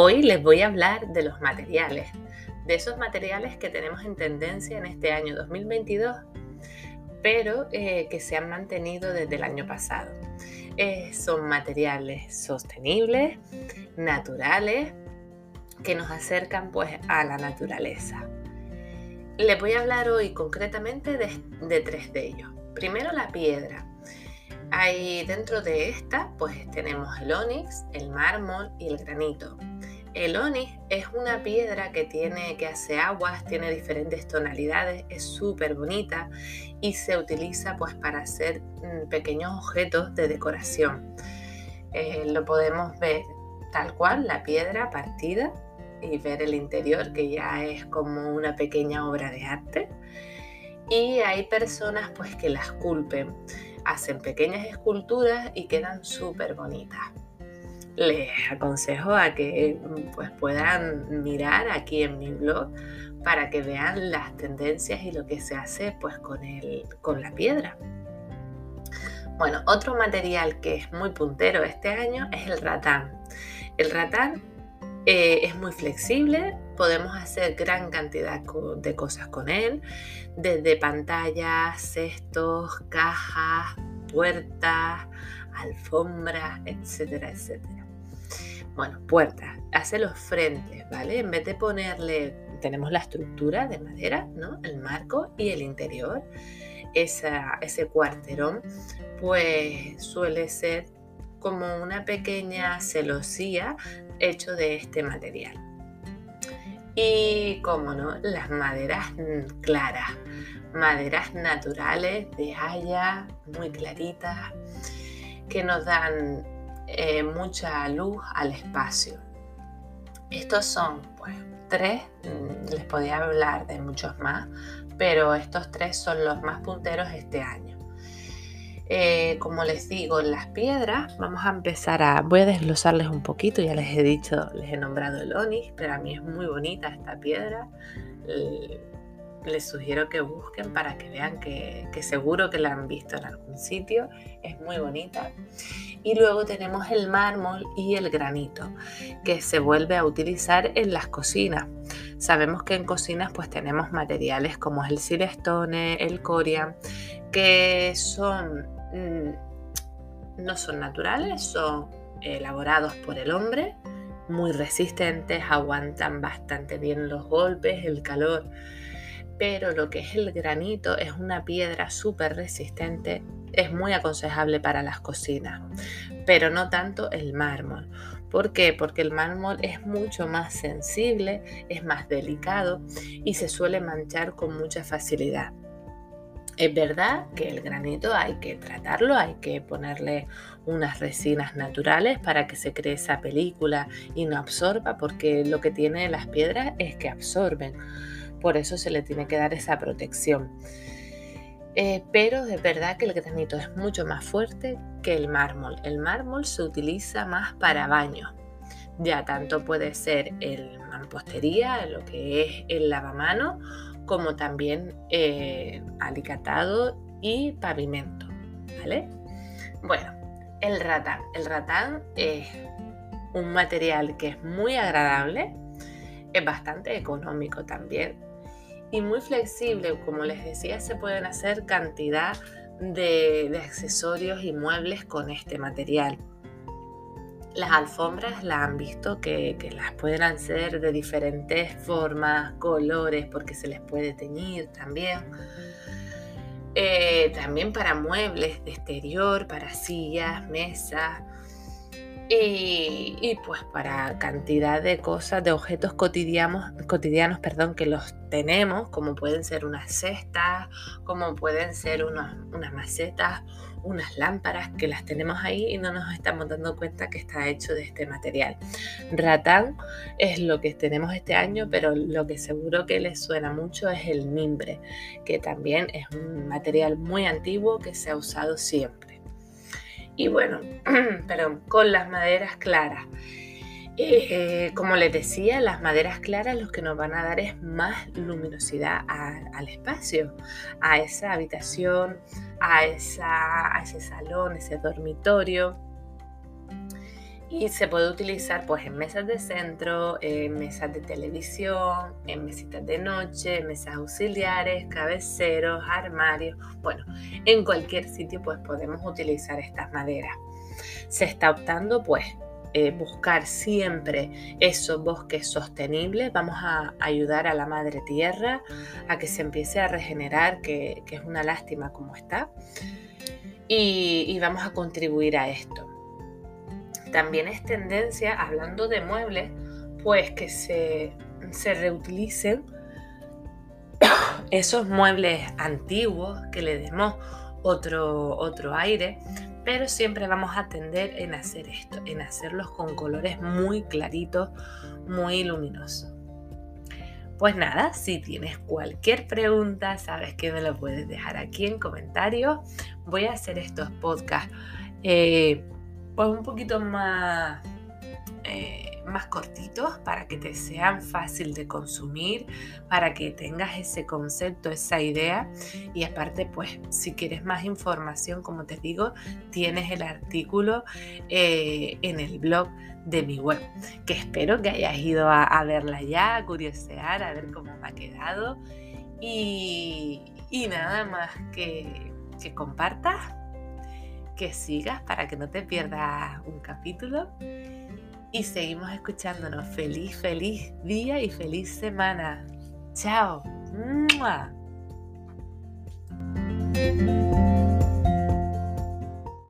Hoy les voy a hablar de los materiales, de esos materiales que tenemos en tendencia en este año 2022, pero eh, que se han mantenido desde el año pasado. Eh, son materiales sostenibles, naturales, que nos acercan pues a la naturaleza. Les voy a hablar hoy concretamente de, de tres de ellos. Primero la piedra. Ahí dentro de esta pues tenemos el onix, el mármol y el granito. El onix es una piedra que tiene que hace aguas, tiene diferentes tonalidades, es súper bonita y se utiliza pues para hacer mm, pequeños objetos de decoración. Eh, lo podemos ver tal cual, la piedra partida y ver el interior que ya es como una pequeña obra de arte. Y hay personas pues que la esculpen, hacen pequeñas esculturas y quedan súper bonitas les aconsejo a que pues, puedan mirar aquí en mi blog para que vean las tendencias y lo que se hace pues, con, el, con la piedra. Bueno, otro material que es muy puntero este año es el ratán. El ratán eh, es muy flexible, podemos hacer gran cantidad de cosas con él, desde pantallas, cestos, cajas, puertas, alfombras, etcétera, etcétera. Bueno, puertas, hace los frentes, ¿vale? En vez de ponerle, tenemos la estructura de madera, ¿no? El marco y el interior. ese cuarterón, pues suele ser como una pequeña celosía hecho de este material. Y, como no, las maderas claras, maderas naturales de haya, muy claritas, que nos dan eh, mucha luz al espacio. Estos son pues tres, mm, les podía hablar de muchos más, pero estos tres son los más punteros este año. Eh, como les digo, las piedras, vamos a empezar a, voy a desglosarles un poquito, ya les he dicho, les he nombrado el onix, pero a mí es muy bonita esta piedra les sugiero que busquen para que vean que, seguro que la han visto en algún sitio. Es muy bonita. Y luego tenemos el mármol y el granito, que se vuelve a utilizar en las cocinas. Sabemos que en cocinas pues tenemos materiales como el silestone, el corian, que son mm, no son naturales, son elaborados por el hombre, muy resistentes, aguantan bastante bien los golpes, el calor pero lo que es el granito es una piedra súper resistente, es muy aconsejable para las cocinas, pero no tanto el mármol. ¿Por qué? Porque el mármol es mucho más sensible, es más delicado y se suele manchar con mucha facilidad. Es verdad que el granito hay que tratarlo, hay que ponerle unas resinas naturales para que se cree esa película y no absorba, porque lo que tiene las piedras es que absorben por eso se le tiene que dar esa protección. Eh, pero es verdad que el granito es mucho más fuerte que el mármol. El mármol se utiliza más para baño. Ya tanto puede ser el mampostería, lo que es el lavamano, como también eh, alicatado y pavimento. ¿vale? Bueno, el ratán. El ratán es un material que es muy agradable, es bastante económico también y muy flexible. Como les decía, se pueden hacer cantidad de, accesorios y muebles con este material. Las alfombras las han visto que, las pueden hacer de diferentes formas, colores, porque se les puede teñir también. Eh, también para muebles de exterior, para sillas, mesas. Y, pues para cantidad de cosas, de objetos cotidianos, cotidianos perdón, que los tenemos, como pueden ser unas cestas, como pueden ser unas macetas, unas lámparas que las tenemos ahí y no nos estamos dando cuenta que está hecho de este material. Ratán es lo que tenemos este año, pero lo que seguro que les suena mucho es el mimbre, que también es un material muy antiguo que se ha usado siempre. Y bueno, pero con las maderas claras. Eh, como les decía, las maderas claras lo que nos van a dar es más luminosidad al espacio, a esa habitación, a, esa, a ese salón, ese dormitorio y se puede utilizar pues en mesas de centro, en mesas de televisión, en mesitas de noche, mesas auxiliares, cabeceros, armarios, bueno, en cualquier sitio pues podemos utilizar estas maderas. Se está optando pues eh, buscar siempre esos bosques sostenibles, vamos a ayudar a la madre tierra a que se empiece a regenerar, que, es una lástima como está, y vamos a contribuir a esto. También es tendencia, hablando de muebles, pues que se, reutilicen esos muebles antiguos, que le demos otro, otro aire, pero siempre vamos a tender en hacer esto, en hacerlos con colores muy claritos, muy luminosos. Pues nada, si tienes cualquier pregunta, sabes que me lo puedes dejar aquí en comentarios. Voy a hacer estos podcasts eh, pues un poquito más, eh, más cortitos para que te sean fácil de consumir, para que tengas ese concepto, esa idea. Y aparte, pues si quieres más información, como te digo, tienes el artículo eh, en el blog de mi web, que espero que hayas ido a, verla ya, a curiosear, a ver cómo me ha quedado. Y, nada más que, que compartas que sigas para que no te pierdas un capítulo. Y seguimos escuchándonos. Feliz, feliz día y feliz semana. Chao.